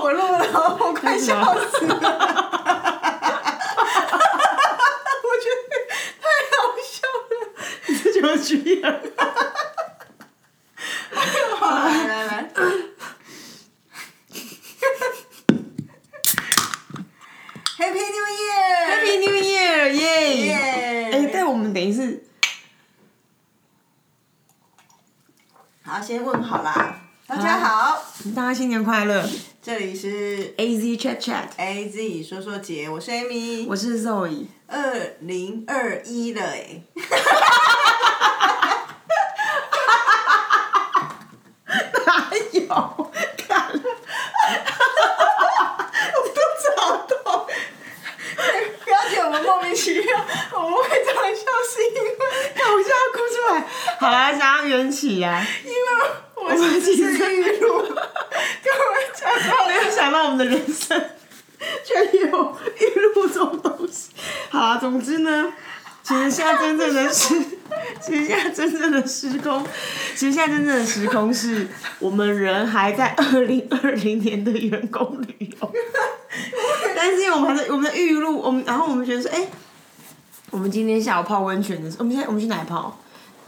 我录了，我快笑死了。我觉得太好笑了。这就是样。好，来来来。Happy New Year! Happy New Year，耶！耶哎，但我们等于是好，先问好啦。大家好，大家新年快乐这里是，A Z A Z 说说姐，我是 Amy，我是 Zoe，二零二一了哎。时空，其实现在真正的时空是我们人还在 二零二零年的员工旅游，但是因为我们还在我们的预录，我们然后我们觉得说，哎、我们今天下午泡温泉的时候，我们现在我们去哪里泡？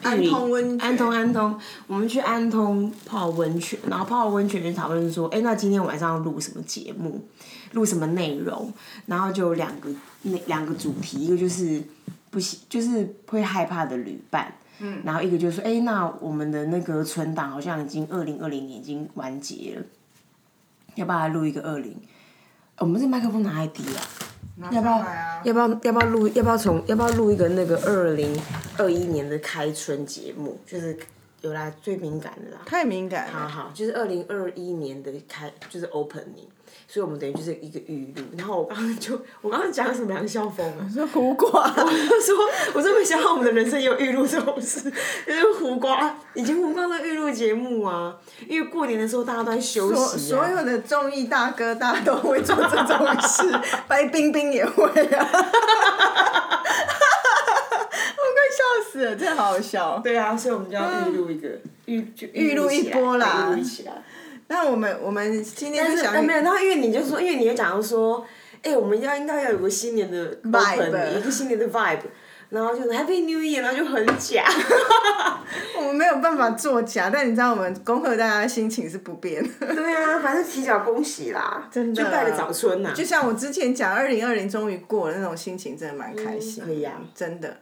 安通温泉。安通安通，我们去安通泡温泉，然后泡温泉就讨论说，哎、那今天晚上要录什么节目，录什么内容，然后就有两个那两个主题，一个就是不行就是会害怕的旅伴，嗯，然后一个就是说，哎、那我们的那个存档好像已经二零二零年已经完结了，要不要来录一个二零？我们这麦克风哪里低啊？要不要要不要要不要录要不要从要不要录一个那个二零二一年的开春节目？就是有啦最敏感的啦。太敏感了。好好，就是二零二一年的开就是 opening，所以我们等于就是一个预录。然后我刚刚就 我刚刚讲什么梁笑风啊？说胡瓜，我就说，我真没想到我们的人生也有预录这种事，就是胡瓜，以前胡瓜的预录节目啊，因为过年的时候大家都在休息、啊，所有的综艺大哥，大家都会做这种事，白冰冰也会啊。我快笑死了，真的好好笑。对啊，所以我们就要预录一个预就预录一波啦预录起来。那我们我们今天但就是想呃没有，然后因为你就说，因为你就讲到说，哎、我们要应该要有个新年的 Vibe 一个新年的 vibe，然后就是 Happy New Year，然后就很假。我们没有办法作假，但你知道我们恭贺大家的心情是不变的。对啊，反正提早恭喜啦，真的就拜个早春呐、就像我之前讲，二零二零终于过了那种心情，真的蛮开心。嗯可以啊真的。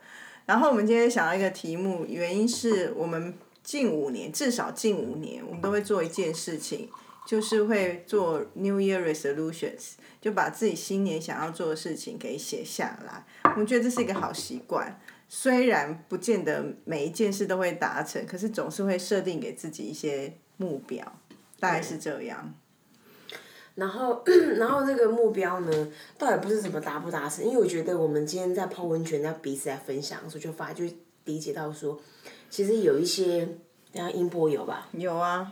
然后我们今天想到一个题目，原因是我们近五年，至少近五年，我们都会做一件事情，就是会做 New Year Resolutions，就把自己新年想要做的事情给写下来。我们觉得这是一个好习惯。虽然不见得每一件事都会达成，可是总是会设定给自己一些目标，大概是这样。然后，然后这个目标呢，倒也不是什么达不达成，因为我觉得我们今天在泡温泉，在彼此在分享的时候，就发就理解到说，其实有一些，等下音波有吧？有啊，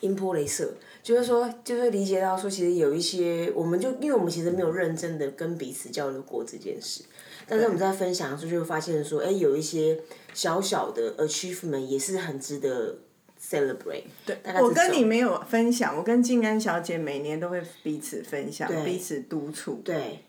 音波镭射，就是说，就是理解到说，其实有一些，我们就因为我们其实没有认真的跟彼此交流过这件事，但是我们在分享的时候就会发现说，哎，有一些小小的 achievement 也是很值得 celebrate。对，我跟你没有分享，我跟静安小姐每年都会彼此分享，彼此督促。对。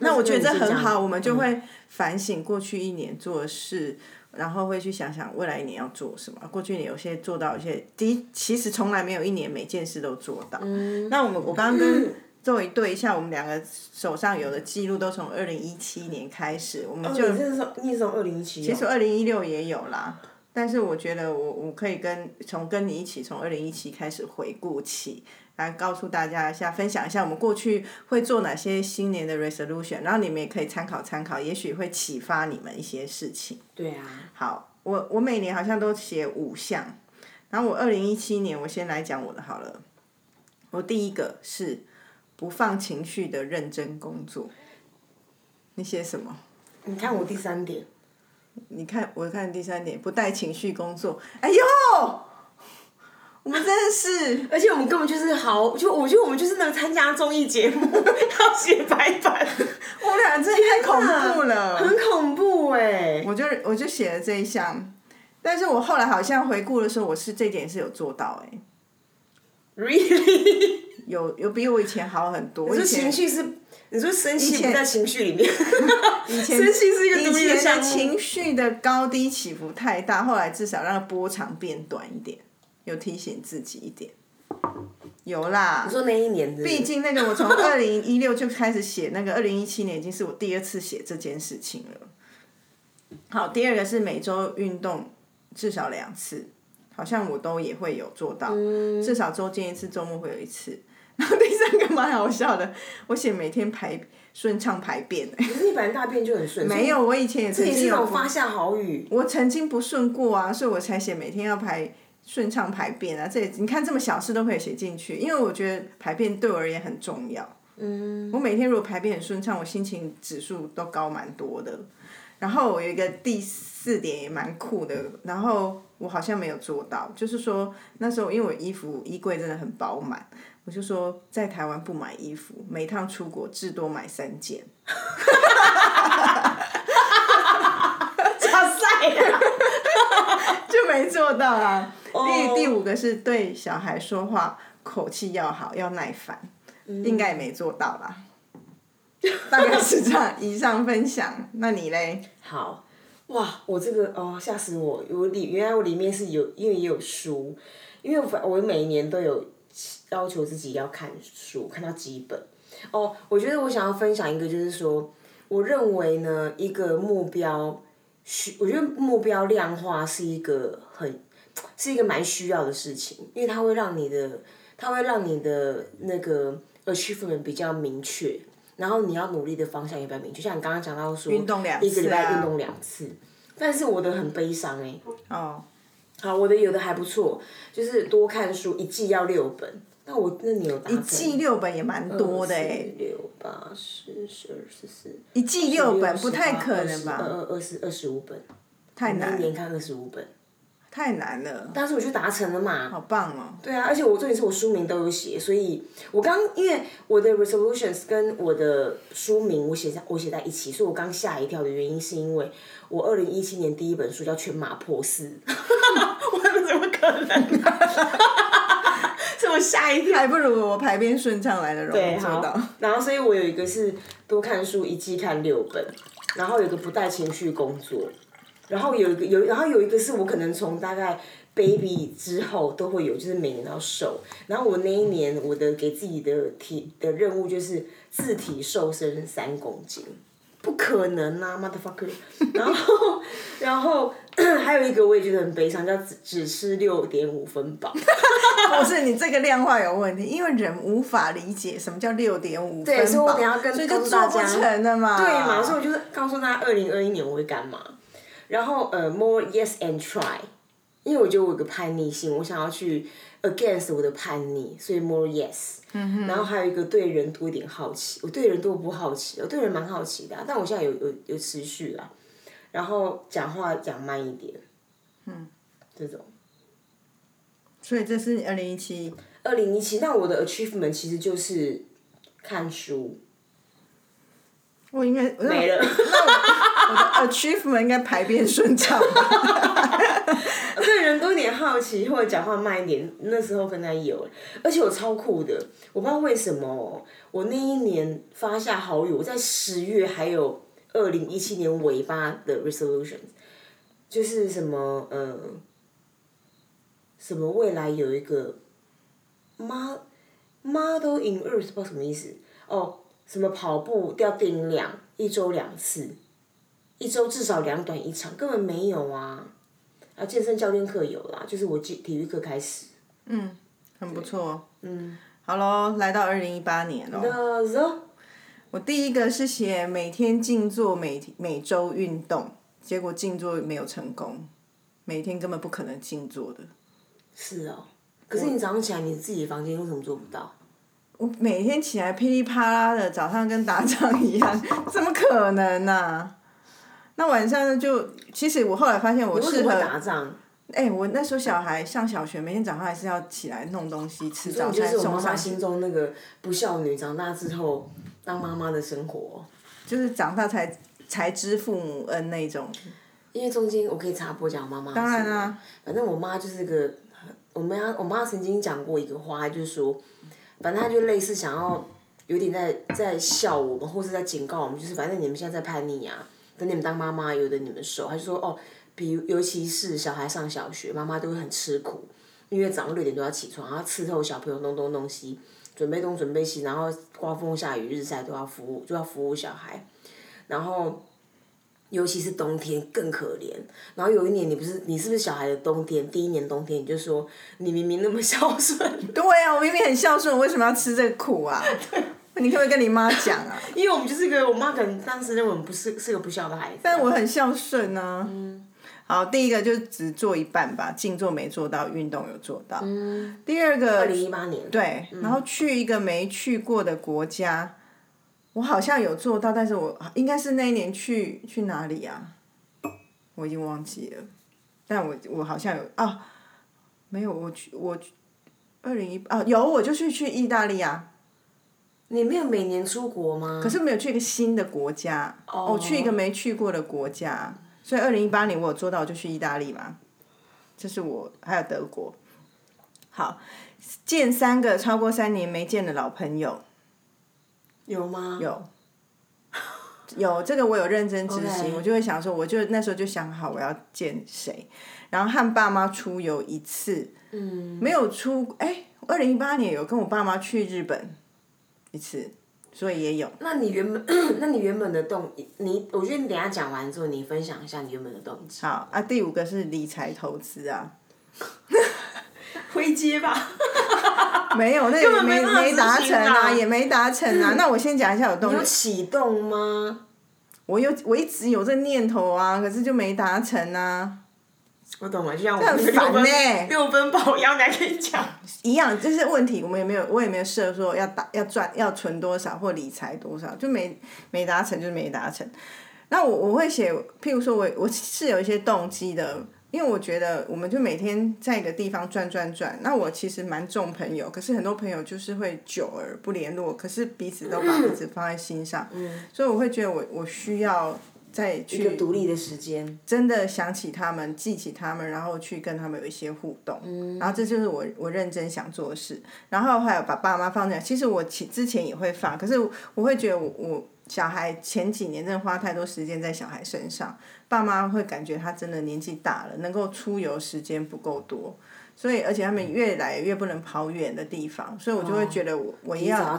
那我觉得这很好，嗯我们就会反省过去一年做的事，然后会去想想未来一年要做什么。过去一年有些做到，一些第其实从来没有一年每件事都做到。嗯那我们我刚刚跟作为对一下，我们两个手上有的记录都从二零一七年开始，我们就、哦你这是从你是从二零一七，其实二零一六也有啦，但是我觉得我我可以跟从跟你一起从二零一七开始回顾起，来告诉大家一下，分享一下我们过去会做哪些新年的 resolution，然后你们也可以参考参考，也许会启发你们一些事情。对啊，好，我我每年好像都写五项，然后我二零一七年我先来讲我的好了，我第一个是不放情绪的认真工作。你写什么？你看我第三点，你看，我看第三点，不带情绪工作。哎呦，我们真的是，而且我们根本就是好，就我觉得我们就是能参加综艺节目 要写白板，我们俩真的太恐怖了。很恐怖哎、我就我就写了这一项，但是我后来好像回顾的时候，我是这点是有做到哎、Really？有有比我以前好很多。你说情绪是，你说生气前不在情绪里面，以前 生气是一个独立的。情绪的高低起伏太大，后来至少让波长变短一点，有提醒自己一点。有啦你，说那一年的，毕竟那个我从二零一六就开始写，那个二零一七年已经是我第二次写这件事情了。好，第二个是每周运动至少两次，好像我都也会有做到，至少周间一次，周末会有一次。然后第三个蛮好笑的，我写每天排顺畅排便、欸，可是你本来大便就很顺，没有，我以前也曾经有发下好雨。我曾经不顺过啊，所以我才写每天要排顺畅排便啊。这你看这么小事都可以写进去，因为我觉得排便对我而言很重要。嗯，我每天如果排便很顺畅，我心情指数都高蛮多的。然后我有一个第四点也蛮酷的，然后我好像没有做到，就是说那时候因为我衣服衣柜真的很饱满，我就说在台湾不买衣服，每趟出国至多买三件。就没做到啊。哦第第五个是对小孩说话口气要好，要耐烦，嗯应该也没做到吧。大概是这样。以上分享，那你嘞？好，哇，我这个哦吓死我！我里原来我里面是有，因为也有书，因为我我每年都有要求自己要看书，看到几本。哦，我觉得我想要分享一个，就是说，我认为呢，一个目标需，我觉得目标量化是一个很，是一个蛮需要的事情，因为它会让你的，它会让你的那个 achievement 比较明确。然后你要努力的方向也比较明确，像你刚刚讲到说，运动两次啊一个礼拜运动两次，但是我的很悲伤哎、哦，好，我的有的还不错，就是多看书，一季要六本。那我那你有达成？一季六本也蛮多的哎、六八十十二十四，一季六本不太可能吧？二二十二十五本，太难，一年看二十五本，太难了。但是我就达成了嘛。好棒哦！对啊，而且我重点是我书名都有写，所以我刚因为我的 resolutions 跟我的书名我写在我写在一起，所以我刚吓一跳的原因是因为我二零一七年第一本书叫《全马破四》，我怎么可能、啊？我吓一跳。还不如我排便顺畅来的容易做到。。然后，所以我有一个是多看书，一季看六本，然后有一个不带情绪工作，然后有一个有，然后有一个是我可能从大概 baby 之后都会有，就是每年要瘦。然后我那一年我的给自己的体的任务就是自体瘦身三公斤。不可能啊，motherfucker！然后，然后 还有一个我也觉得很悲伤，叫只只吃六点五分饱。不是你这个量化有问题，因为人无法理解什么叫六点五分饱所以我饱等下跟所以就告诉大家做不成了嘛。对嘛，所以我就是告诉大家，二零二一年我会干嘛。然后呃，more yes and try，因为我觉得我有个叛逆性，我想要去 against 我的叛逆，所以 more yes。嗯然后还有一个对人多一点好奇，我对人多不好奇，我对人蛮好奇的啊、但我现在有有有持续啦。然后讲话讲慢一点，嗯，这种。所以这是二零一七。二零一七，那我的 achievement 其实就是看书，我应该没了。我的 achievement 应该排便顺畅吧。对人多一点好奇，或者讲话慢一点，那时候跟他有，而且我超酷的，我不知道为什么哦，我那一年发下好友，我在十月还有二零一七年尾巴的 resolution，就是什么呃，什么未来有一个 mo model in earth 不知道什么意思哦，什么跑步要定量，一周两次，一周至少两短一长，根本没有啊。啊，健身教练课有啦，就是我体体育课开始。嗯很不错。嗯。好喽，来到二零一八年喽。那时我第一个是写每天静坐，每每周运动，结果静坐没有成功，每天根本不可能静坐的。是哦，可是你早上起来，你自己房间为什么做不到？我每天起来噼里啪啦的，早上跟打仗一样，怎么可能呢、啊？那晚上呢就，其实我后来发现我适合，打仗？哎、我那时候小孩上小学，每天早上还是要起来弄东西吃早餐这就是我妈妈心中那个不孝女长大之后当妈妈的生活。就是长大才才知父母恩那种。因为中间我可以插播讲我妈妈。当然啦、反正我妈就是个，我妈我妈曾经讲过一个话，就是说，反正他就类似想要有点在在笑我们，或是在警告我们，就是反正你们现在在叛逆啊，等你们当妈妈由得你们受。他就说哦，比如尤其是小孩上小学，妈妈都会很吃苦，因为早上六点多要起床，然后伺候小朋友弄东弄西，准备东准备西，然后刮风下雨日晒都要服务，就要服务小孩，然后。尤其是冬天更可怜。然后有一年你不是你是不是小孩的冬天第一年冬天你就说你明明那么孝顺，对啊，我明明很孝顺，我为什么要吃这个苦啊？你可不可以跟你妈讲啊？因为我们就是个我妈可能当时认为我们不是是个不孝的孩子。但我很孝顺啊。嗯。好，第一个就只做一半吧，静坐没做到，运动有做到。嗯。第二个。二零一八年。对，然后去一个没去过的国家。我好像有做到，但是我应该是那一年去去哪里啊？我已经忘记了，但我我好像有啊，没有我去我二零一啊有我就去去意大利啊。你没有每年出国吗？可是没有去一个新的国家，我去一个没去过的国家，所以二零一八年我有做到就去意大利嘛，这是我还有德国。好，见三个超过三年没见的老朋友。有吗？有，有这个我有认真执行，我就会想说，我就那时候就想好我要见谁，然后和爸妈出游一次，嗯，没有出，哎，二零一八年有跟我爸妈去日本一次，所以也有。那你原本，那你原本的动，你我觉得你等下讲完之后，你分享一下你原本的动机。好啊，第五个是理财投资啊，灰阶吧。没有，那也没没达成啊，也没达成啊。那我先讲一下有动。有启动吗？我有，我一直有这念头啊，可是就没达成啊。我懂了，就像我们六分六分保养，来跟你讲。一样，这是问题我们也没有，我也没有设说要打要赚要存多少或理财多少，就没没达成，就是没达成。那我我会写，譬如说我我是有一些动机的。因为我觉得，我们就每天在一个地方转转转。那我其实蛮重朋友，可是很多朋友就是会久而不联络，可是彼此都把彼此放在心上。嗯。所以我会觉得，我我需要再去一个独立的时间，真的想起他们，记起他们，然后去跟他们有一些互动。嗯。然后这就是我我认真想做的事。然后还有把爸妈放在，其实我其之前也会放，可是我会觉得我我。小孩前几年真的花太多时间在小孩身上，爸妈会感觉他真的年纪大了，能够出游时间不够多，所以而且他们越来越不能跑远的地方，所以我就会觉得我我要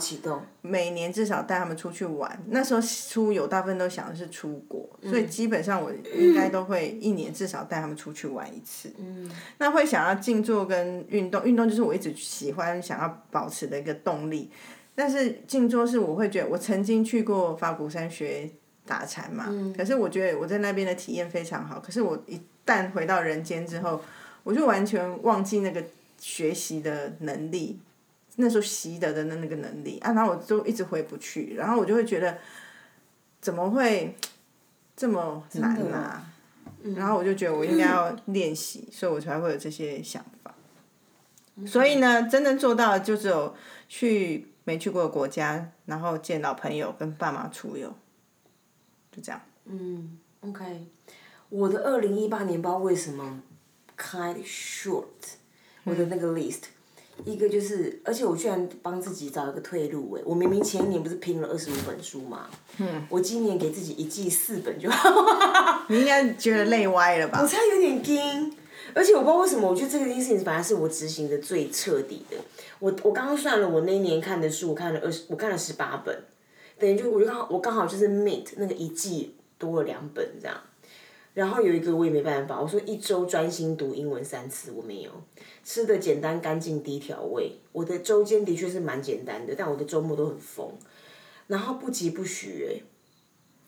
每年至少带他们出去玩。那时候出游大部分都想的是出国，所以基本上我应该都会一年至少带他们出去玩一次。嗯，那会想要静坐跟运动，运动就是我一直喜欢想要保持的一个动力。但是静坐是我会觉得，我曾经去过法鼓山学打禅嘛，可是我觉得我在那边的体验非常好。可是我一旦回到人间之后，我就完全忘记那个学习的能力，那时候习得的那那个能力啊，然后我就一直回不去，然后我就会觉得怎么会这么难啊？然后我就觉得我应该要练习，所以我才会有这些想法。所以呢，真正做到就只有去。没去过的国家，然后见到朋友，跟爸妈出游，就这样。嗯，OK。我的二零一八年不知道为什么 kind short，我的那个 list，一个就是，而且我居然帮自己找一个退路哎！我明明前一年不是拼了二十五本书嘛，嗯，我今年给自己一季四本就好。你应该觉得累歪了吧？我猜有点惊。而且我不知道为什么，我觉得这个件事情反而是我执行的最彻底的。我我刚刚算了，我那一年看的书，我看了二十，我看了十八本，等于就我就刚好我刚好就是 meet 那个一季多了两本这样。然后有一个我也没办法，我说一周专心读英文三次，我没有吃的简单干净低调味。我的周间的确是蛮简单的，但我的周末都很疯。然后不急不徐哎，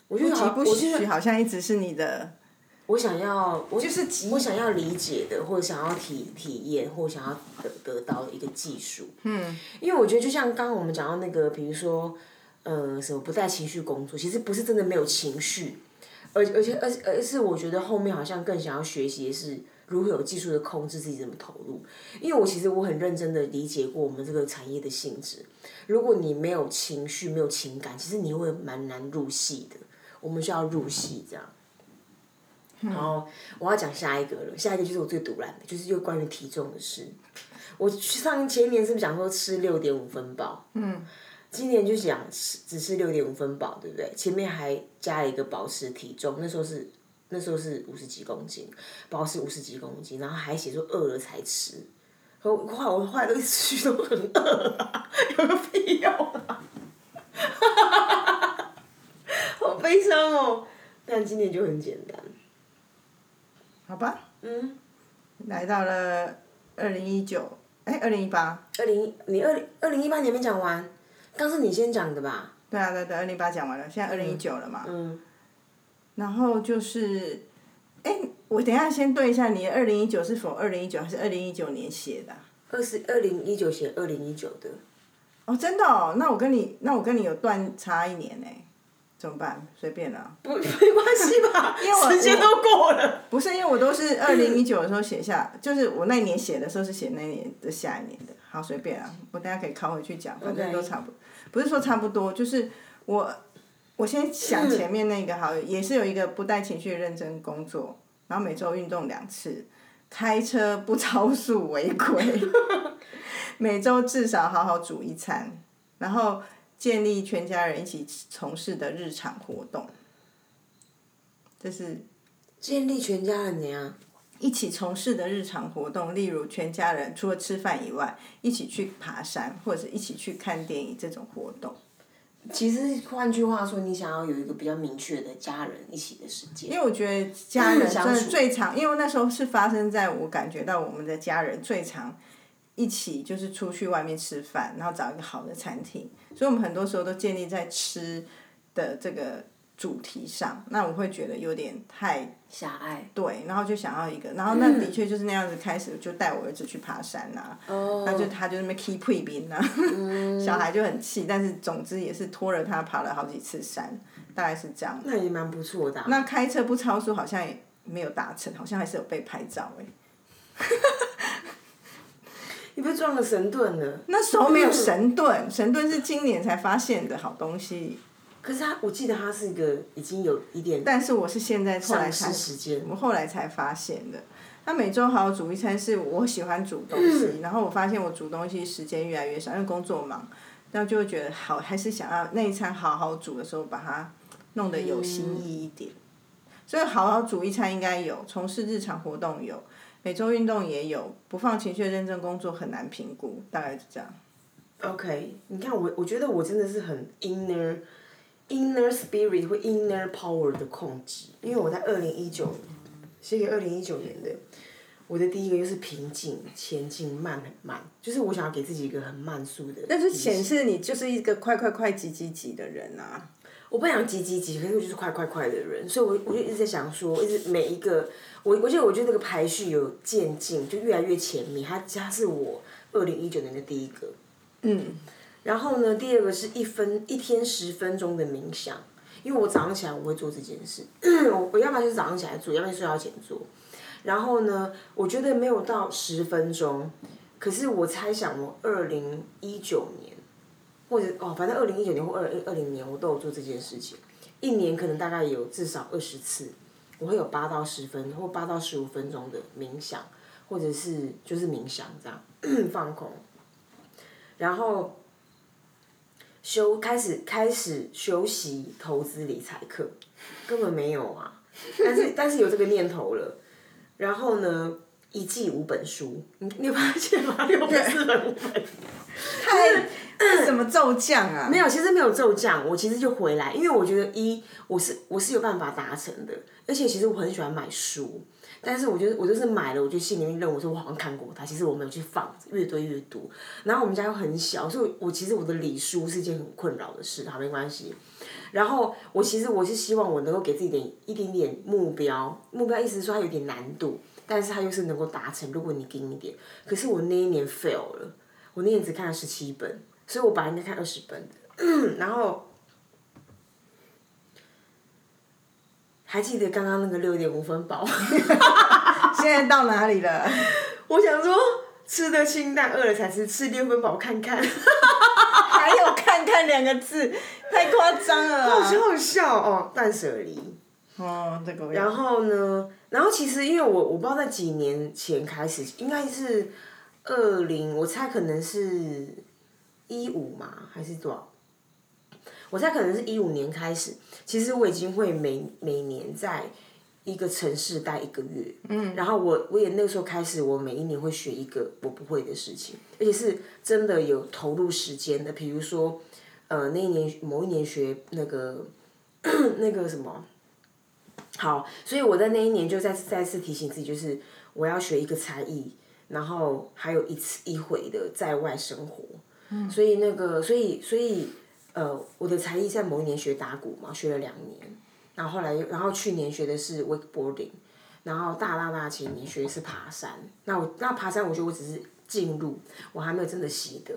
不急不徐好像一直是你的。我想要，我就是我想要理解的，或者想要体体验，或想要得得到的一个技术。嗯。因为我觉得，就像刚刚我们讲到那个，比如说，呃，什么不带情绪工作，其实不是真的没有情绪，而而且而而是我觉得后面好像更想要学习的是如何有技术的控制自己怎么投入。因为我其实我很认真的理解过我们这个产业的性质，如果你没有情绪、没有情感，其实你会蛮难入戏的。我们需要入戏，这样。然后我要讲下一个了，下一个就是我最独揽的，就是又关于体重的事。我上前年是不是讲说吃六点五分饱？嗯。今年就讲吃只是六点五分饱，对不对？前面还加了一个保持体重，那时候是那时候是五十几公斤，保持五十几公斤，然后还写说饿了才吃。后后来我后来都吃都很饿啊，有个必要啊！好悲伤哦。但今年就很简单。好吧。嗯。来到了二零一九，哎，二零一八。二零你二零二零一八年没讲完。刚是你先讲的吧？对啊，对对，二零八讲完了，现在二零一九了嘛。嗯。然后就是，哎，我等下先对一下，你二零一九是否二零一九还是二零一九年写的？二十二零一九写二零一九的。哦，真的哦，那我跟你，那我跟你有断差一年呢，怎么办？随便啦。不，没关系吧？因为时间都过了。不是，因为我都是二零一九的时候写下，就是我那年写的时候是写那年的下一年的。好，随便啊，我大家可以拷回去讲，反正都差不多。不是说差不多，就是我，我先想前面那个好，也是有一个不带情绪认真工作，然后每周运动两次，开车不超速违规，每周至少好好煮一餐，然后建立全家人一起从事的日常活动，这是建立全家人怎样？一起从事的日常活动，例如全家人除了吃饭以外，一起去爬山或者一起去看电影这种活动。其实换句话说，你想要有一个比较明确的家人一起的时间。因为我觉得家人真的最常，因为那时候是发生在我感觉到我们的家人最常一起就是出去外面吃饭，然后找一个好的餐厅，所以我们很多时候都建立在吃的这个。主题上，那我会觉得有点太狭隘。对，然后就想要一个，然后那的确就是那样子开始，就带我儿子去爬山呐。哦。他就他就那么 keep 配兵呐，小孩就很气，但是总之也是拖着他爬了好几次山，大概是这样。那也蛮不错的。那开车不超速好像也没有达成，好像还是有被拍照哎。你不是撞了神盾了？那时候没有神盾，神盾是今年才发现的好东西。可是他，我记得他是一个已经有一点，但是我是现在后来才，我后来才发现的。他每周好好煮一餐，是我喜欢煮东西，然后我发现我煮东西时间越来越少，因为工作忙，然后就会觉得好，还是想要那一餐好好煮的时候，把它弄得有新意一点。所以好好煮一餐应该有，从事日常活动有，每周运动也有，不放情绪认真工作很难评估，大概是这样。OK，你看我，我觉得我真的是很 inner。Inner spirit 或 inner power 的控制，因为我在二零一九，写给二零一九年的，我的第一个就是平静前进，慢很慢，就是我想要给自己一个很慢速的。但是显示你就是一个快快快急急急的人啊！我不想急急急，可是我就是快快快的人，所以我我就一直在想说，一直每一个，我我觉得我觉得那个排序有渐进，就越来越前面，它它是我二零一九年的第一个。嗯。然后呢，第二个是一分一天十分钟的冥想，因为我早上起来我会做这件事，我要不然就是早上起来做，要不然睡觉前做。然后呢，我觉得没有到十分钟，可是我猜想我二零一九年，或者哦，反正二零一九年或二二零年我都有做这件事情，一年可能大概有至少二十次，我会有八到十分或八到十五分钟的冥想，或者是就是冥想这样 放空，然后。修开始开始修习投资理财课，根本没有啊，但是但是有这个念头了，然后呢，一季五本书，你你发现吗？六本四本五本，太怎么骤降啊？没有，其实没有骤降，我其实就回来，因为我觉得一我是我是有办法达成的，而且其实我很喜欢买书。但是我觉得我就是买了，我就心里面认为说，我好像看过它，其实我没有去放，越堆越多。然后我们家又很小，所以我其实我的理书是件很困扰的事，好没关系。然后我其实我是希望我能够给自己点一点点目标，目标意思是说它有点难度，但是它又是能够达成。如果你给一点，可是我那一年 fail 了，我那年只看了十七本，所以我本来应该看二十本的，然后。还记得刚刚那个六点五分饱，现在到哪里了？我想说吃的清淡，饿了才吃，吃六分饱看看，还有看看两个字，太夸张了。好笑好笑哦，断舍离。哦，这个然后呢，然后其实因为我我不知道在几年前开始，应该是二零，我猜可能是一五嘛，还是多少？我猜可能是一五年开始，其实我已经会每每年在一个城市待一个月，嗯，然后我我也那个时候开始，我每一年会学一个我不会的事情，而且是真的有投入时间的，比如说，呃，那一年某一年学那个 那个什么。好，所以我在那一年就再再次提醒自己，就是我要学一个才艺，然后还有一次一回的在外生活。嗯。所以那个，所以所以呃，我的才艺在某一年学打鼓嘛，学了两年，然后后来然后去年学的是 wakeboarding，然后大大大前年学的是爬山。那我那爬山，我觉得我只是进入，我还没有真的习得。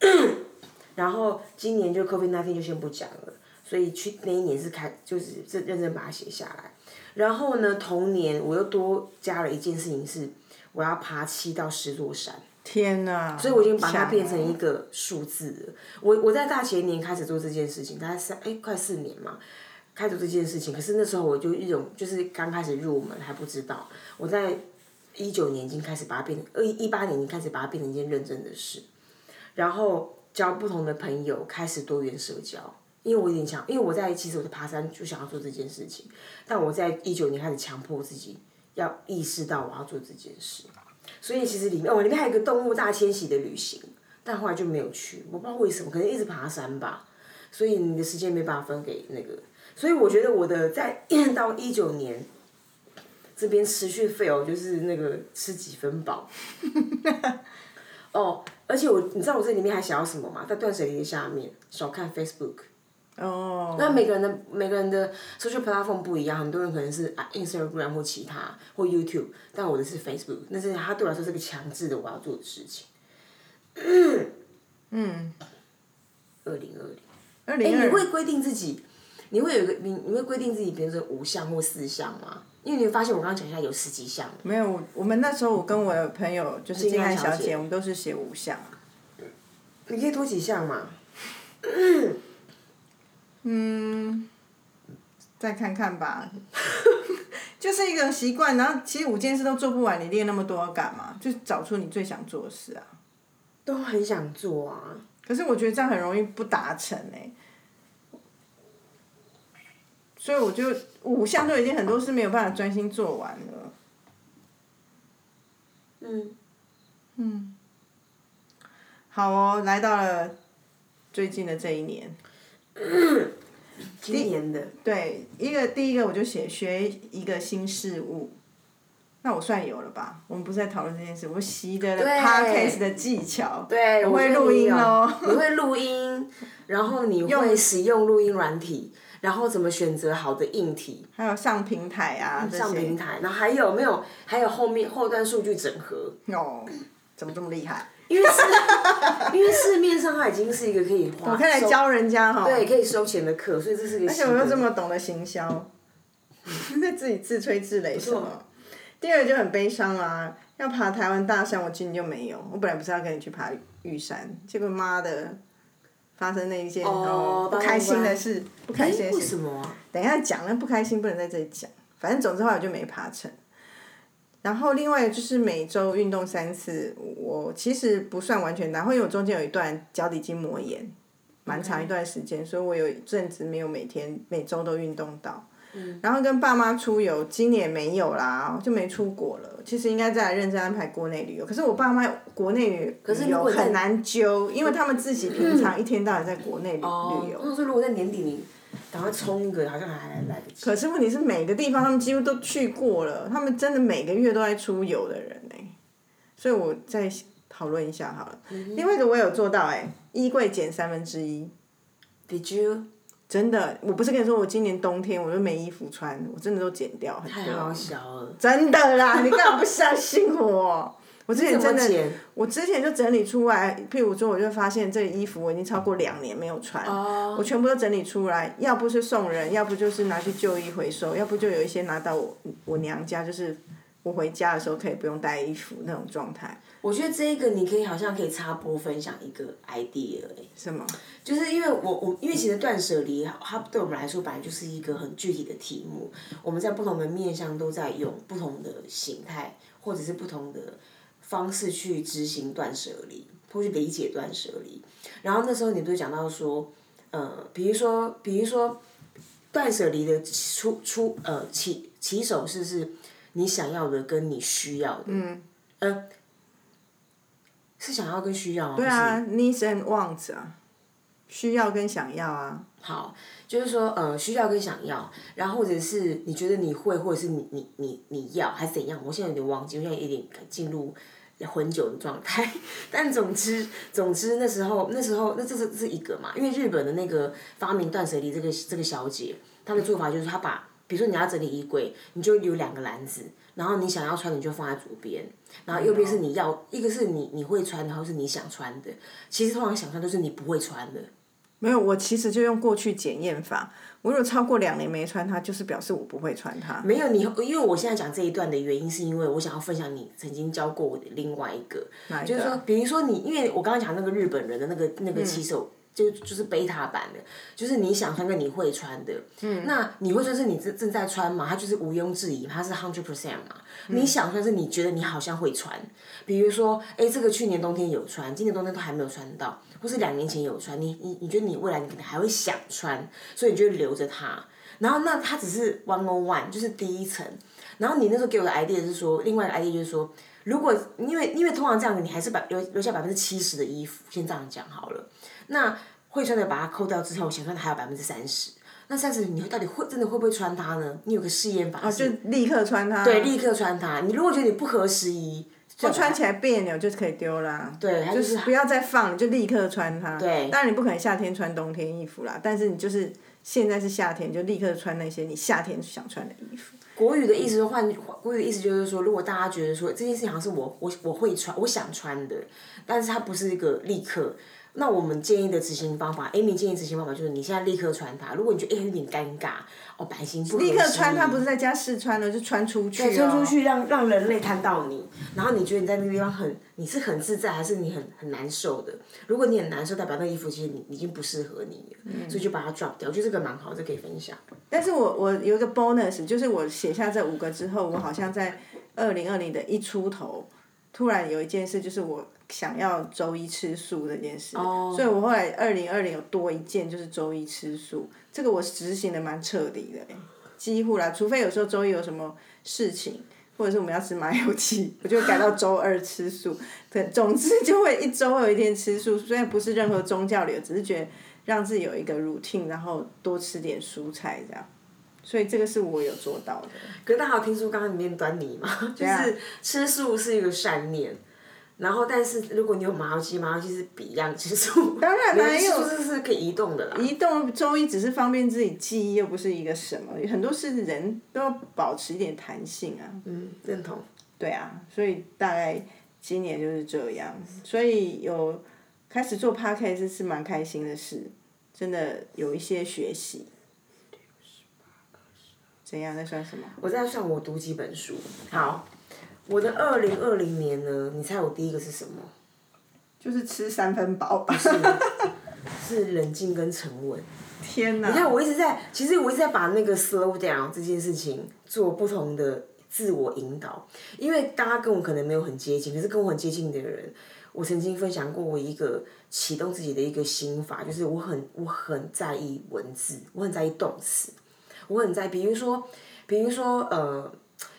然后今年就 COVID nineteen 就先不讲了，所以去那一年是开就是认认真把它写下来。然后呢，同年我又多加了一件事情是，我要爬七到十座山。天哪！所以我已经把它变成一个数字了。我我在大前年开始做这件事情，大概三哎快四年嘛，开始做这件事情。可是那时候我就一种就是刚开始入门还不知道。我在一九年已经开始把它变成，二一八年已经开始把它变成一件认真的事。然后交不同的朋友，开始多元社交。因为我有点强，因为我在其实我在爬山就想要做这件事情，但我在一九年开始强迫自己要意识到我要做这件事，所以其实里面哦里面还有个动物大迁徙的旅行，但后来就没有去，我不知道为什么，可能一直爬山吧，所以你的时间没办法分给那个，所以我觉得我的在 到一九年这边持续废哦，就是那个吃几分饱，哦，而且我你知道我这里面还想要什么吗？在断舍离的下面少看 Facebook。哦。那每个人的每个人的 social platform 不一样，很多人可能是 Instagram 或其他或 YouTube，但我的是 Facebook，那是它对我来说是个强制的我要做的事情。嗯。二零二零。二零二。你会规定自己，你会有一个你你会规定自己，比如说五项或四项吗？因为你会发现我刚刚讲一下有十几项。没有，我们那时候我跟我的朋友就是金安小姐，我们都是写五项。你可以多几项嘛。嗯，再看看吧，就是一个习惯。然后其实五件事都做不完，你练那么多要干嘛？就找出你最想做的事啊。都很想做啊。可是我觉得这样很容易不达成哎。所以我就五项都已经很多事没有办法专心做完了。嗯。嗯。好哦，来到了最近的这一年。今年的。对一个第一个我就写学一个新事物，那我算有了吧？我们不是在讨论这件事，我习得了 podcast 的技巧，对，我会录音哦，你会录音，然后你会使用录音软体，然后怎么选择好的硬体，还有上平台啊，上平台，然后还有没有？还有后面后端数据整合，哦，怎么这么厉害？因为市，因为市面上它已经是一个可以花，我可以来教人家哈，对，可以收钱的课，所以这是个。而且我又这么懂得行销，在自己自吹自擂什么？第二就很悲伤啊，要爬台湾大山，我今年就没有。我本来不是要跟你去爬玉山，结果妈的，发生那一件哦不开心的事，不开心的事。为什么？等一下讲，那不开心不能在这里讲。反正总之后来就没爬成。然后另外就是每周运动三次，我其实不算完全然后因为我中间有一段脚底筋膜炎，蛮长一段时间，所以我有一阵子没有每天每周都运动到。然后跟爸妈出游，今年没有啦，就没出国了。其实应该再来认真安排国内旅游，可是我爸妈国内旅游很难揪，因为他们自己平常一天到晚在国内旅游。如果在年底你。赶快冲一个，好像还来得及。可是问题是，每个地方他们几乎都去过了，他们真的每个月都在出游的人呢。所以我再讨论一下好了。另外一个我有做到哎，衣柜减三分之一。Did you？真的，我不是跟你说我今年冬天我就没衣服穿，我真的都减掉很多。太好笑了。真的啦，你干嘛不相信我？我之前真的，我之前就整理出来，譬如说，我就发现这衣服我已经超过两年没有穿，我全部都整理出来，要不是送人，要不就是拿去旧衣回收，要不就有一些拿到我我娘家，就是我回家的时候可以不用带衣服那种状态。我觉得这一个你可以好像可以插播分享一个 idea 哎、什么？就是因为我我因为其实断舍离它对我们来说本来就是一个很具体的题目，我们在不同的面向都在用不同的形态或者是不同的方式去执行断舍离，或去理解断舍离。然后那时候你不是讲到说，呃，比如说比如说断舍离的出出呃起起手式是你想要的跟你需要的，嗯，呃，是想要跟需要吗？对啊，needs and wants 啊，需要跟想要啊。好，就是说，呃，需要跟想要，然后或者是你觉得你会，或者是你你你你要，还是怎样？我现在有点忘记，我现在有点进入混酒的状态。但总之，总之那时候那时候那这是是一个嘛，因为日本的那个发明断舍离这个这个小姐，她的做法就是她把，比如说你要整理衣柜，你就有两个篮子，然后你想要穿的你就放在左边，然后右边是你要，一个是你你会穿，然后是你想穿的。其实通常想穿都是你不会穿的。没有，我其实就用过去检验法。我如果超过两年没穿它，就是表示我不会穿它。没有你，因为我现在讲这一段的原因，是因为我想要分享你曾经教过我的另外一个，个啊就是说，比如说你，因为我刚刚讲那个日本人的那个那个骑手。就就是贝塔版的，就是你想穿跟你会穿的，嗯，那你会穿是你正正在穿嘛，它就是毋庸置疑，它是 hundred percent 嘛。你想穿是你觉得你好像会穿，比如说，哎，这个去年冬天有穿，今年冬天都还没有穿到，或是两年前有穿，你你你觉得你未来你可能还会想穿，所以你就留着它。然后那它只是 one on one，就是第一层。然后你那时候给我的 idea 是说，另外一个 idea 就是说，如果因为因为通常这样子，你还是百留留下百分之七十的衣服，先这样讲好了。那会穿的把它扣掉之后，想穿的还有百分之三十。那三十你会到底会真的会不会穿它呢？你有个试验法哦，就立刻穿它。对，立刻穿它。你如果觉得你不合时宜，就穿起来别扭，就可以丢啦。对，就就是不要再放，你就立刻穿它。对当然你不可能夏天穿冬天衣服啦，但是你就是现在是夏天，就立刻穿那些你夏天想穿的衣服。国语的意思是换，国语的意思就是说，如果大家觉得说这件事情好像是我我我会穿，我想穿的，但是它不是一个立刻。那我们建议的执行方法，Amy 建议执行方法就是你现在立刻穿它。如果你觉得哎、有点尴尬，哦版型立刻穿它不是在家试穿了，就穿出去、哦。穿出去让让人类看到你，然后你觉得你在那个地方很你是很自在，还是你很很难受的？如果你很难受，代表那衣服其实你已经不适合你了，嗯所以就把它 drop 掉。我觉得这个蛮好，这可以分享。但是我我有一个 bonus，就是我写下这五个之后，我好像在二零二零的一出头，突然有一件事，就是我想要周一吃素这件事，所以我后来二零二零有多一件，就是周一吃素，这个我执行的蛮彻底的、欸，几乎啦，除非有时候周一有什么事情。或者是我们要吃麻油鸡，我就改到周二吃素。对，总之就会一周有一天吃素，虽然不是任何宗教理由，只是觉得让自己有一个 routine，然后多吃点蔬菜这样。所以这个是我有做到的。可是大家有听说刚刚里面端倪吗？就是吃素是一个善念，然后但是如果你有麻油机，麻油机是比样吃素，当然啦吃因为是是可以移动的啦。移动周一只是方便自己记忆，又不是一个什么，很多事人都要保持一点弹性啊。嗯，认同。对啊，所以大概今年就是这样，所以有开始做 podcast 是蛮开心的事，真的有一些学习。怎样？那算什么？我在算我读几本书。好，我的二零二零年呢？你猜我第一个是什么？就是吃三分饱吧。是冷静跟沉稳。天哪！你看，我一直在，其实我一直在把那个 slow down 这件事情做不同的自我引导，因为大家跟我可能没有很接近，可是跟我很接近的人，我曾经分享过我一个启动自己的一个心法，就是我很我很在意文字，我很在意动词，我很在，比如说，比如说呃，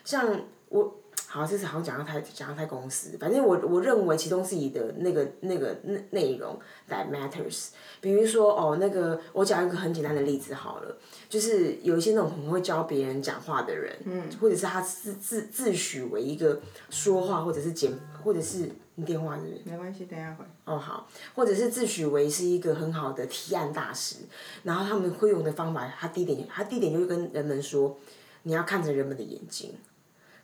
像我。好，这次好像讲到太讲到太公司，反正我我认为其中自己的那个那个内内容 that matters。比如说哦，那个我讲一个很简单的例子好了，就是有一些那种很会教别人讲话的人，嗯，或者是他自自自诩为一个说话，或者是简，或者是你电话是不是？没关系，等一下回。哦好，或者是自诩为是一个很好的提案大师，然后他们会用的方法，他第一点，他第一点就会跟人们说，你要看着人们的眼睛。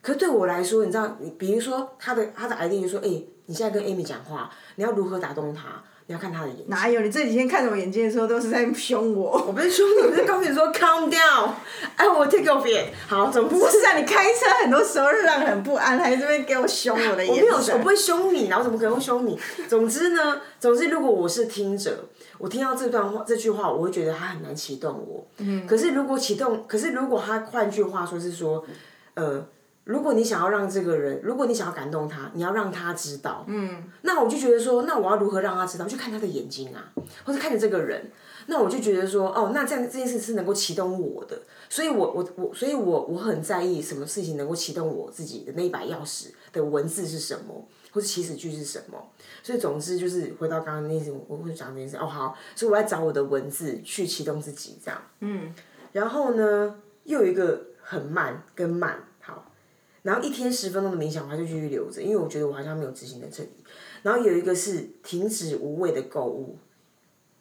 可对我来说，你知道，你比如说他的他的 idea 就说，哎、你现在跟 Amy 讲话，你要如何打动他？你要看他的眼睛。哪有？你这几天看着我眼睛的时候，都是在凶我。我不是凶你，我是告诉你说 calm down，哎，我 take off it。好，总之不是啊，你开车很多时候让人很不安，还这边给我凶我的眼我没有，我不会凶你，然后怎么可能会凶你？总之呢，总之如果我是听者，我听到这段话这句话，我会觉得他很难启动我。嗯。可是如果启动，可是如果他换句话说是说，呃。如果你想要让这个人，如果你想要感动他，你要让他知道。嗯。那我就觉得说，那我要如何让他知道？就看他的眼睛啊，或者看着这个人。那我就觉得说，哦，那这样这件事是能够启动我的，所以我我我，所以我我很在意什么事情能够启动我自己的那一把钥匙的文字是什么，或者起始句是什么。所以总之就是回到刚刚那些，我会讲这件事。哦，好，所以我在找我的文字去启动自己，这样。嗯。然后呢，又有一个很慢跟慢。然后一天十分钟的冥想，我还是继续留着，因为我觉得我好像没有执行的正义。然后有一个是停止无谓的购物，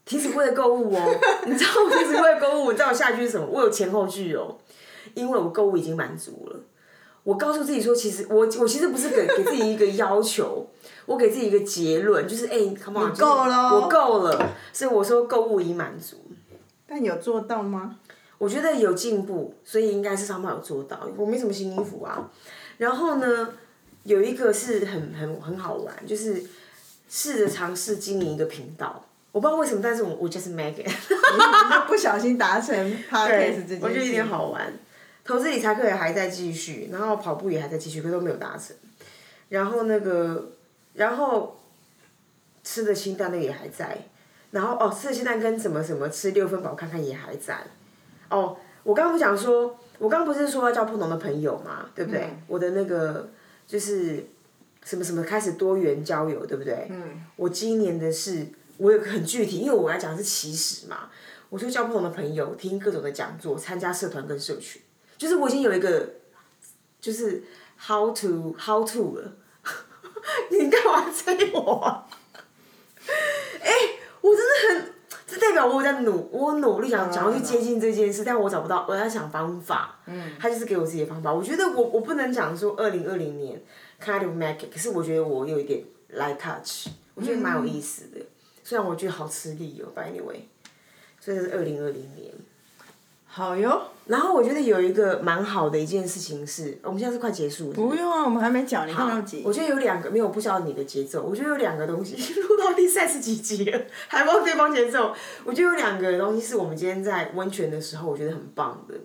停止无谓的购物哦，你知道我停止无谓的购物，你知道我下一句是什么？我有前后句哦，因为我购物已经满足了。我告诉自己说，其实我我其实不是给给自己一个要求，我给自己一个结论，就是哎，come on，够了，我够了，所以我说购物已满足。但有做到吗？我觉得有进步，所以应该是上班有做到。我没什么新衣服啊。然后呢，有一个是很很很好玩，就是试着尝试经营一个频道。我不知道为什么，但是我我就是 Megan，不小心达成 podcast 这件事。我觉得有点好玩。投资理财课也还在继续，然后跑步也还在继续，可都没有达成。然后那个，然后吃的清淡的也还在。然后哦，吃的清淡跟什么什么吃六分饱看看也还在。哦，我刚刚不讲说，我刚刚不是说要交不同的朋友嘛，对不对？我的那个就是什么什么开始多元交友，对不对？嗯。我今年的是，我有个很具体，因为我来讲是起始嘛，我就交不同的朋友，听各种的讲座，参加社团跟社群，就是我已经有一个，就是 how to how to 了。你干嘛催我？哎，我真的很。这代表我在努，我努力想想要去接近这件事，但我找不到，我在想方法。嗯。他就是给我自己的方法，我觉得我我不能讲说二零二零年 kind of make it，可是我觉得我有一点 light touch，我觉得蛮有意思的。虽然我觉得好吃力哦，by anyway，所以是二零二零年。好哟，然后我觉得有一个蛮好的一件事情是，我们现在是快结束。不用啊，我们还没讲，你看到几？我觉得有两个，没有不知道你的节奏。我觉得有两个东西，录到第三十几集了，还帮对方节奏。我觉得有两个东西是我们今天在温泉的时候，我觉得很棒的。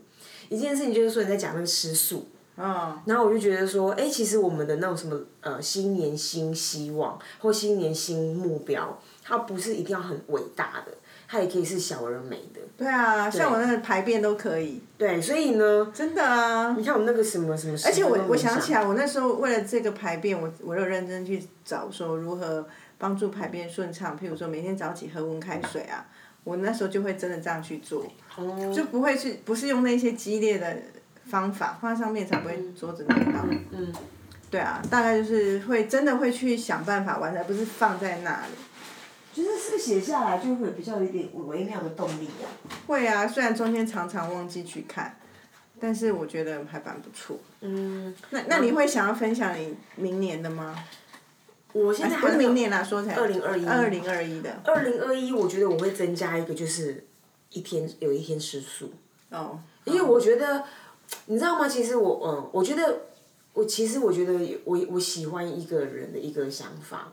一件事情就是说你在讲那个吃素，嗯，然后我就觉得说，哎，其实我们的那种什么呃新年新希望或新年新目标，它不是一定要很伟大的。它也可以是小而美的。对啊，像我那个排便都可以。对，所以呢。真的啊。你看我那个什么什么。而且我我想起来，我那时候为了这个排便，我我有认真去找说如何帮助排便顺畅。譬如说每天早起喝温开水啊，我那时候就会真的这样去做，就不会去不是用那些激烈的方法放在上面才不会桌子弄到。嗯。对啊，大概就是会真的会去想办法完成，不是放在那里。就是是写下来就会比较有点微妙的动力呀？会啊，虽然中间常常忘记去看，但是我觉得还蛮不错。嗯。那那你会想要分享你明年的吗？我现在不是明年啦，说才二零二一。二零二一的。二零二一，我觉得我会增加一个，就是一天有一天吃素。哦。因为我觉得，你知道吗？其实我嗯，我觉得我其实我觉得我我喜欢一个人的一个想法，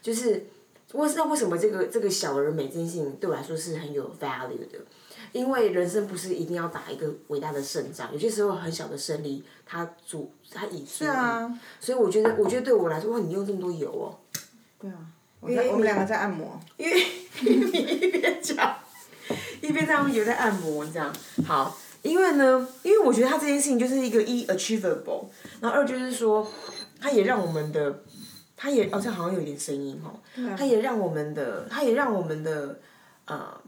就是。我知道为什么这个这个小而美这件事情对我来说是很有 value 的，因为人生不是一定要打一个伟大的胜仗，有些时候很小的胜利，它主它以是啊，所以我觉得我觉得对我来说，哇，你用这么多油哦。对啊。我们两个在按摩。因为你一边讲，一边在用油在按摩这样。好，因为呢，因为我觉得它这件事情就是一个一 achievable，然后二就是说，它也让我们的。他也哦，这好像有一点声音哦。他也让我们的，他也让我们的，呃，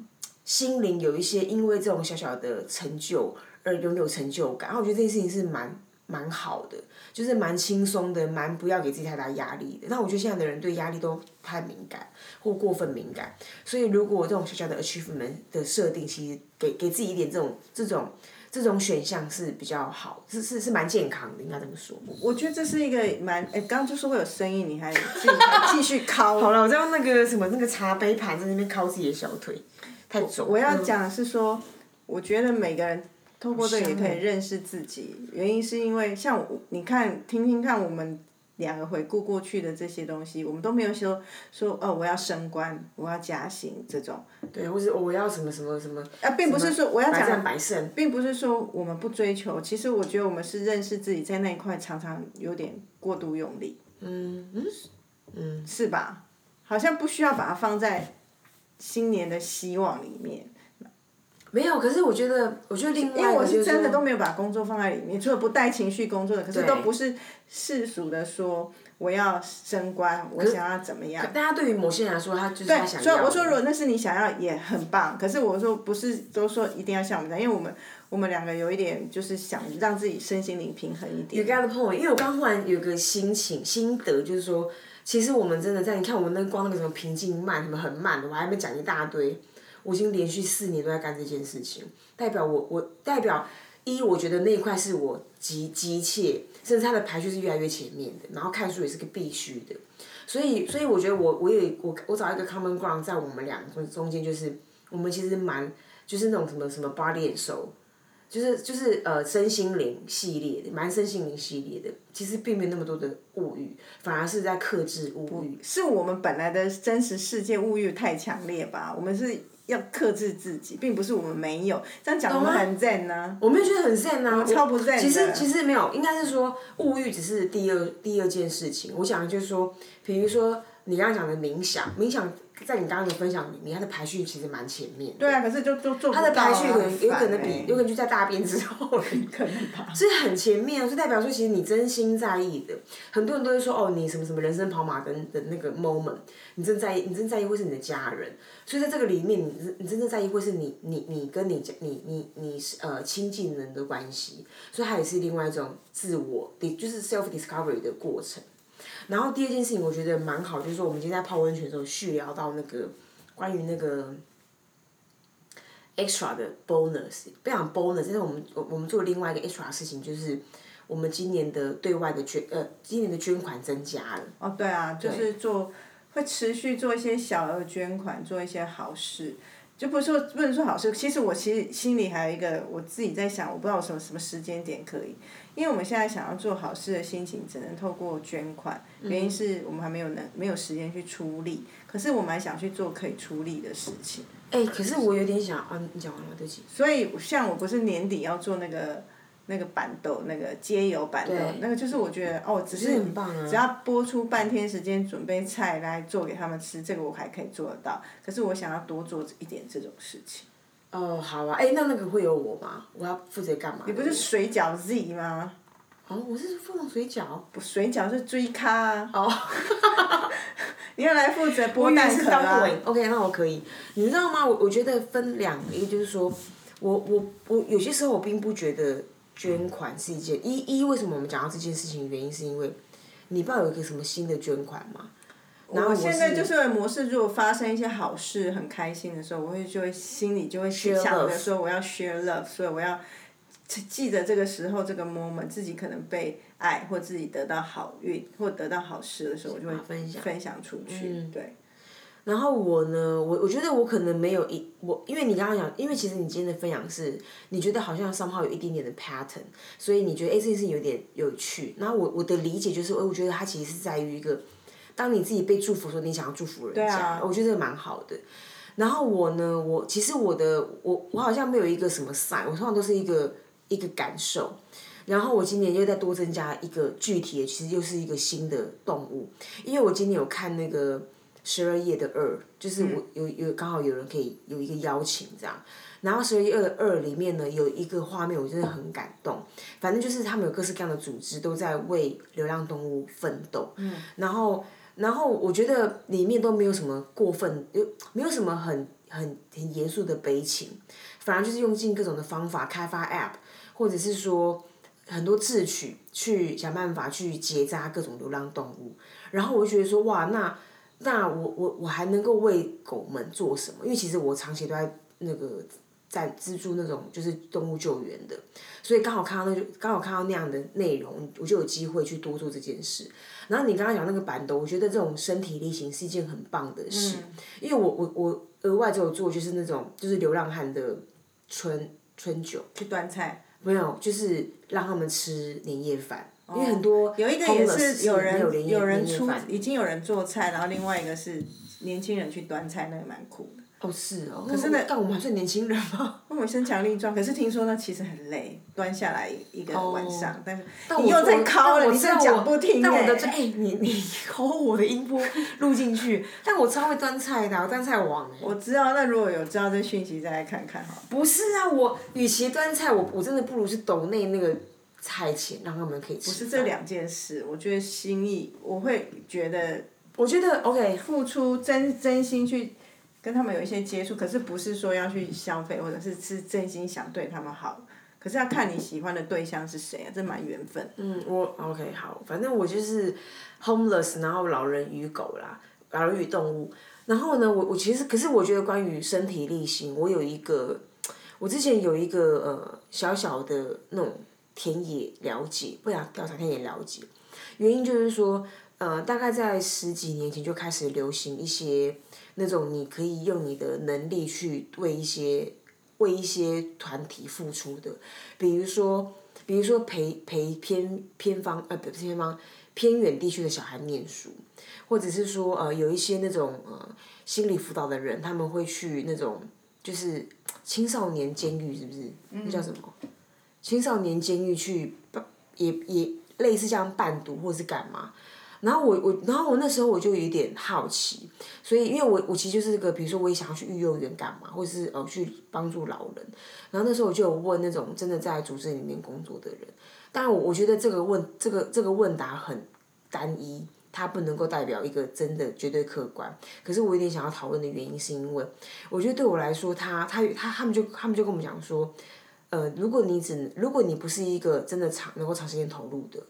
心灵有一些因为这种小小的成就而拥有成就感。然后我觉得这件事情是蛮蛮好的，就是蛮轻松的，蛮不要给自己太大压力的。那我觉得现在的人对压力都太敏感或过分敏感，所以如果这种小小的 achievement 的设定，其实给给自己一点这种这种这种选项是比较好，是是是蛮健康的，应该这么说。我觉得这是一个蛮哎，刚刚就是会有声音，你还自己还 继续敲。好了，我在用那个什么那个茶杯盘在那边敲自己的小腿，太重。我要讲的是说，我觉得每个人透过这个也可以认识自己，原因是因为像你看听听看我们。两个回顾过去的这些东西，我们都没有说说哦，我要升官，我要加薪这种。对，或者我要什么什么什么。啊，并不是说我要讲，百胜，并不是说我们不追求。其实我觉得我们是认识自己，在那一块常常有点过度用力。嗯嗯嗯。是吧？好像不需要把它放在新年的希望里面。没有，可是我觉得，我觉得另外，因为我是真的都没有把工作放在里面，除了不带情绪工作的，可是都不是世俗的说我要升官，我想要怎么样。大家对于某些人来说，他就是他想要。所以我说，如果那是你想要，也很棒。可是我说，不是都说一定要像我们这样，因为我们我们两个有一点就是想让自己身心灵平衡一点。You got the point。因为我刚忽然有个心情心得，就是说，其实我们真的在你看我们那光那个什么平静慢什么很慢的，我还没讲一大堆。我已经连续四年都在干这件事情，代表我我代表一，我觉得那一块是我急急切，甚至它的排序是越来越前面的，然后看书也是个必须的，所以所以我觉得我我也我我找一个 common ground 在我们两个中间，就是我们其实蛮就是那种什么什么 body and soul，就是就是呃身心灵系列的，蛮身心灵系列的，其实并没有那么多的物欲，反而是在克制物欲。是我们本来的真实世界物欲太强烈吧？我们是。要克制自己，并不是我们没有这样讲，我们很 zen 呢。我没有觉得很 zen 呢，超不 zen 其实其实没有，应该是说物欲只是第二第二件事情。我讲的就是说，比如说你刚刚讲的冥想，冥想。在你刚刚的分享里面，它的排序其实蛮前面。对啊，可是就就做它的排序可能有可能比有可能就在大便之后，可能吧。所以很前面，就代表说其实你真心在意的。很多人都会说哦，你什么什么人生跑马灯的那个 moment，你真在意，你真在意会是你的家人。所以在这个里面，你你真正在意会是你你你跟你家你你你是呃亲近人的关系。所以它也是另外一种自我，就是 self discovery 的过程。然后第二件事情，我觉得蛮好，就是说我们今天在泡温泉的时候，续聊到那个关于那个 extra 的 bonus，不讲 bonus，但是我们我我们做另外一个 extra 的事情，就是我们今年的对外的捐呃，今年的捐款增加了。哦，对啊，就是做会持续做一些小额捐款，做一些好事。就不说不能说好事，其实我其实心里还有一个我自己在想，我不知道什么什么时间点可以，因为我们现在想要做好事的心情只能透过捐款，原因是我们还没有能没有时间去出力，可是我们还想去做可以出力的事情。哎，可是我有点想啊，你讲完了对不起。所以像我不是年底要做那个。那个板豆，那个街油板豆，那个就是我觉得哦，只是只要播出半天时间准备菜来做给他们吃，这个我还可以做得到。可是我想要多做一点这种事情。哦，好啊，哎，那那个会有我吗？我要负责干嘛？你不是水饺 Z 吗？哦，我是负责水饺。不，水饺是追咖。哦。你要来负责剥蛋壳啊？OK，那我可以。你知道吗？我我觉得分两个，一个就是说，我我我有些时候我并不觉得。捐款是一件一一为什么我们讲到这件事情原因是因为，你不知道有一个什么新的捐款吗？我现在就是模式，如果发生一些好事很开心的时候，我会就会心里就会想着说我要 share love，所以我要记得这个时候这个 moment 自己可能被爱或自己得到好运或得到好事的时候，我就会分享分享出去，对。然后我呢，我我觉得我可能没有一我，因为你刚刚讲，因为其实你今天的分享是，你觉得好像上号有一点点的 pattern，所以你觉得哎这件事情有点有趣。然后我我的理解就是，我觉得它其实是在于一个，当你自己被祝福的时候，你想要祝福人家，我觉得这个蛮好的。然后我呢，我其实我的我我好像没有一个什么 sign，我通常都是一个一个感受。然后我今年又再多增加一个具体的，其实又是一个新的动物，因为我今年有看那个。十二月的二，就是我有有刚好有人可以有一个邀请这样，然后十二月二二里面呢有一个画面，我真的很感动。反正就是他们有各式各样的组织都在为流浪动物奋斗，然后然后我觉得里面都没有什么过分，又没有什么很很很严肃的悲情，反而就是用尽各种的方法开发 App，或者是说很多智取去想办法去结扎各种流浪动物，然后我就觉得说哇那。那我我我还能够为狗们做什么？因为其实我长期都在那个在资助那种就是动物救援的，所以刚好看到那就刚好看到那样的内容，我就有机会去多做这件事。然后你刚刚讲那个板凳，我觉得这种身体力行是一件很棒的事，因为我我我额外就有做就是那种就是流浪汉的春春酒，去端菜。没有，就是让他们吃年夜饭，因为很多有一个也是有人有有人出已经有人做菜，然后另外一个是年轻人去端菜，那个蛮酷的。哦是哦，可是呢但我们还算年轻人吗？我们身强力壮，可是听说那其实很累，端下来一个晚上，但是你又在敲了，你这但我知道我讲不听但我的哎最哎、你你抠我的音波录进去，但我超会端菜的啊，我端菜王哎、我知道，那如果有知道这讯息，再来看看好了。不是啊，我与其端菜，我我真的不如去抖内那个菜钱，让他们可以吃。不是这，两件事，我觉得心意，我会觉得我觉得 OK，付出真真心去跟他们有一些接触，可是不是说要去消费，或者是是真心想对他们好，可是要看你喜欢的对象是谁啊，这蛮缘分。嗯，我 OK 好，反正我就是 homeless，然后老人与狗啦，老人与动物。然后呢，我我其实可是我觉得关于身体力行，我有一个，我之前有一个呃小小的那种田野了解，不想调查田野了解，原因就是说，呃，大概在十几年前就开始流行一些那种你可以用你的能力去为一些为一些团体付出的，比如说，比如说陪陪偏偏方呃不是偏方偏远地区的小孩念书，或者是说呃有一些那种呃心理辅导的人，他们会去那种就是青少年监狱是不是？那叫什么？青少年监狱去办也也类似这样伴读或是干嘛？然后我我然后我那时候我就有点好奇，所以因为我我其实就是个，比如说我也想要去育幼园干嘛，或者是呃去帮助老人，然后那时候我就有问那种真的在组织里面工作的人，但我我觉得这个问这个这个问答很单一，它不能够代表一个真的绝对客观。可是我有点想要讨论的原因是因为，我觉得对我来说，他他他他们就他们就跟我们讲说，呃，如果你只如果你不是一个真的长能够长时间投入的，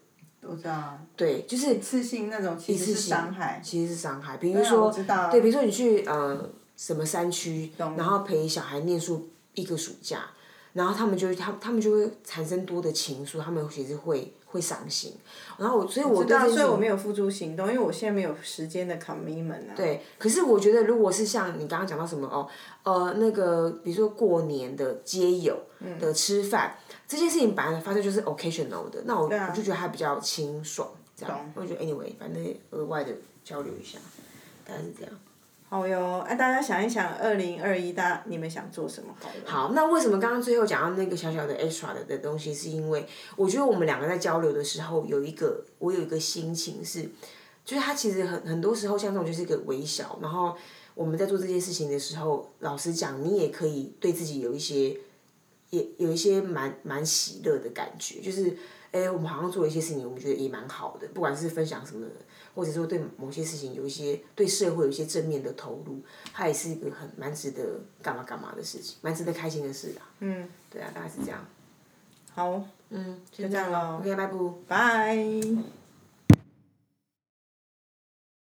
我知道，对，就是一次性那种其实是伤害。其实是伤害。比如说，对，比如说你去呃什么山区，然后陪小孩念书一个暑假，然后他们就他他们就会产生多的情愫，他们其实会会伤心。然后我所以我知道，对这件事所以我没有付诸行动，因为我现在没有时间的 commitment 啊。对，可是我觉得，如果是像你刚刚讲到什么哦，呃，那个比如说过年的街友嗯的吃饭、这件事情，本来发生就是 occasional 的，那我、啊我就觉得还比较清爽，这样，我觉得 anyway，反正额外的交流一下，大概是这样。好哟，哎、大家想一想，二零二一，大你们想做什么好？好，那为什么刚刚最后讲到那个小小的 extra 的的东西，是因为我觉得我们两个在交流的时候，有一个我有一个心情是，就是它其实很很多时候像这种就是一个微小，然后我们在做这件事情的时候，老实讲，你也可以对自己有一些，也有一些蛮蛮喜乐的感觉，就是。哎，我们好像做了一些事情，我们觉得也蛮好的，不管是分享什么，或者说对某些事情有一些对社会有一些正面的投入，它也是一个很蛮值得干嘛干嘛的事情，蛮值得开心的事啊。嗯，对啊，大概是这样。好，嗯，就这样喽 OK，拜拜。拜。